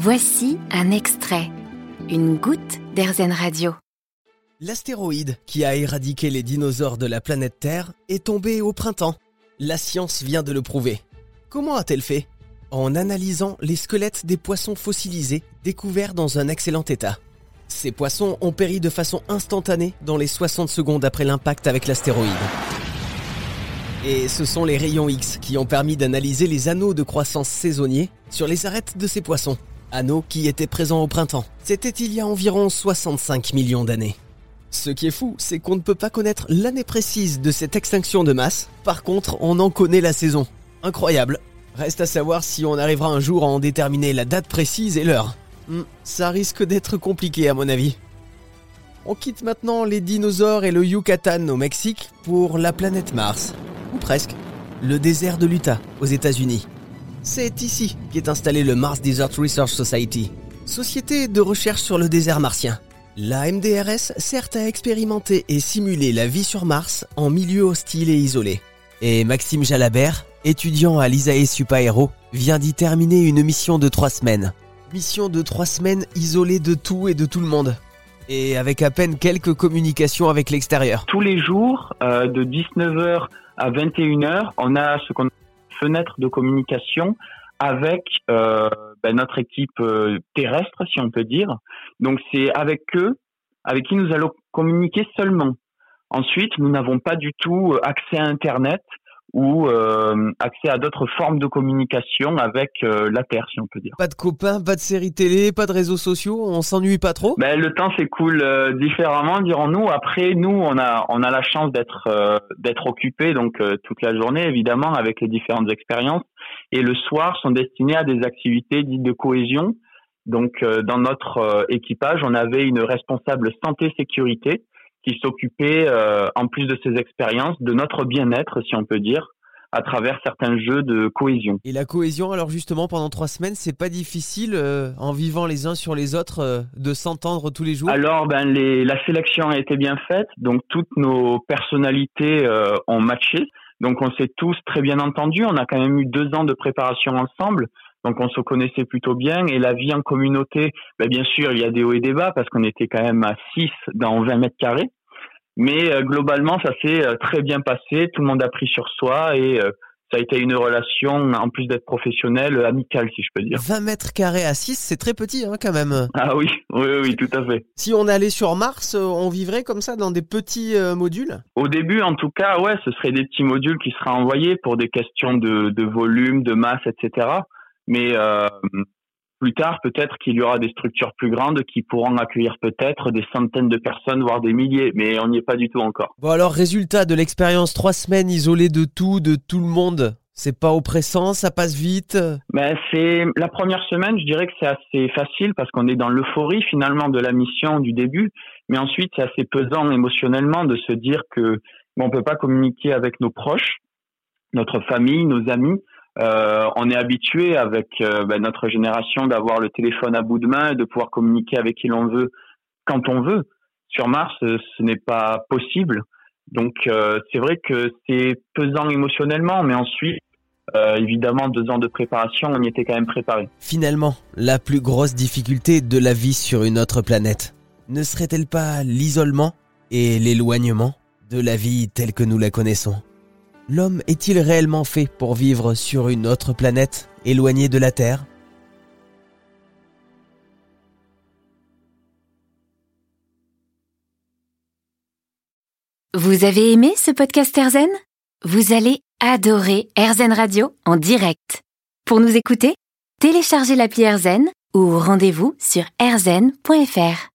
Voici un extrait, une goutte d'Airzen Radio. L'astéroïde qui a éradiqué les dinosaures de la planète Terre est tombé au printemps. La science vient de le prouver. Comment a-t-elle fait? En analysant les squelettes des poissons fossilisés découverts dans un excellent état. Ces poissons ont péri de façon instantanée dans les 60 secondes après l'impact avec l'astéroïde. Et ce sont les rayons X qui ont permis d'analyser les anneaux de croissance saisonniers sur les arêtes de ces poissons. Anneaux qui étaient présents au printemps. C'était il y a environ 65 millions d'années. Ce qui est fou, c'est qu'on ne peut pas connaître l'année précise de cette extinction de masse. Par contre, on en connaît la saison. Incroyable. Reste à savoir si on arrivera un jour à en déterminer la date précise et l'heure. Hmm, ça risque d'être compliqué à mon avis. On quitte maintenant les dinosaures et le Yucatan au Mexique pour la planète Mars. Ou presque. Le désert de l'Utah aux États-Unis. C'est ici qu'est installé le Mars Desert Research Society, société de recherche sur le désert martien. La MDRS sert à expérimenter et simuler la vie sur Mars en milieu hostile et isolé. Et Maxime Jalabert, étudiant à l'ISAE Supaéro, vient d'y terminer une mission de trois semaines. Mission de trois semaines isolée de tout et de tout le monde. Et avec à peine quelques communications avec l'extérieur. Tous les jours, euh, de 19h à 21h, on a ce qu'on fenêtre de communication avec euh, ben, notre équipe euh, terrestre, si on peut dire. Donc c'est avec eux, avec qui nous allons communiquer seulement. Ensuite, nous n'avons pas du tout euh, accès à Internet ou euh, accès à d'autres formes de communication avec euh, la Terre, si on peut dire. Pas de copains, pas de séries télé, pas de réseaux sociaux, on s'ennuie pas trop? Ben, Le temps s'écoule euh, différemment, dirons-nous. Après, nous, on a, on a la chance d'être euh, d'être occupés donc toute la journée, évidemment, avec les différentes expériences. Et le soir, sont destinés à des activités dites de cohésion. Donc, dans notre équipage, on avait une responsable santé-sécurité qui s'occupait, euh, en plus de ses expériences, de notre bien-être, si on peut dire, à travers certains jeux de cohésion. Et la cohésion, alors justement, pendant trois semaines, c'est pas difficile, euh, en vivant les uns sur les autres, euh, de s'entendre tous les jours? Alors, ben, les, la sélection a été bien faite, donc toutes nos personnalités ont matché. Donc, on s'est tous très bien entendus. On a quand même eu deux ans de préparation ensemble. Donc on se connaissait plutôt bien et la vie en communauté, ben bien sûr, il y a des hauts et des bas parce qu'on était quand même à 6 dans 20 mètres carrés. Mais euh, globalement, ça s'est euh, très bien passé. Tout le monde a pris sur soi et euh, ça a été une relation, en plus d'être professionnelle, amicale, si je peux dire. 20 mètres carrés à 6, c'est très petit hein, quand même. Ah oui, oui, oui, tout à fait. Si on allait sur Mars, on vivrait comme ça dans des petits modules? Au début, en tout cas, ouais, ce seraient des petits modules qui seraient envoyés pour des questions de, de volume, de masse, etc. Mais euh, plus tard, peut-être qu'il y aura des structures plus grandes qui pourront accueillir peut-être des centaines de personnes, voire des milliers, mais on n'y est pas du tout encore. Bon alors, résultat de l'expérience, trois semaines isolées de tout, de tout le monde. C'est pas oppressant, ça passe vite? Ben c'est la première semaine, je dirais que c'est assez facile parce qu'on est dans l'euphorie finalement de la mission du début, mais ensuite c'est assez pesant émotionnellement de se dire que on peut pas communiquer avec nos proches, notre famille, nos amis, euh, on est habitué avec euh, ben, notre génération d'avoir le téléphone à bout de main et de pouvoir communiquer avec qui l'on veut quand on veut. Sur Mars, euh, ce n'est pas possible. Donc c'est vrai que c'est pesant émotionnellement, mais ensuite, évidemment, deux ans de préparation, on y était quand même préparé. Finalement, la plus grosse difficulté de la vie sur une autre planète, ne serait-elle pas l'isolement et l'éloignement de la vie telle que nous la connaissons? L'homme est-il réellement fait pour vivre sur une autre planète, éloignée de la Terre? Vous avez aimé ce podcast Erzen? Vous allez adorer Erzen Radio en direct. Pour nous écouter, téléchargez l'appli Erzen ou rendez-vous sur erzen.fr.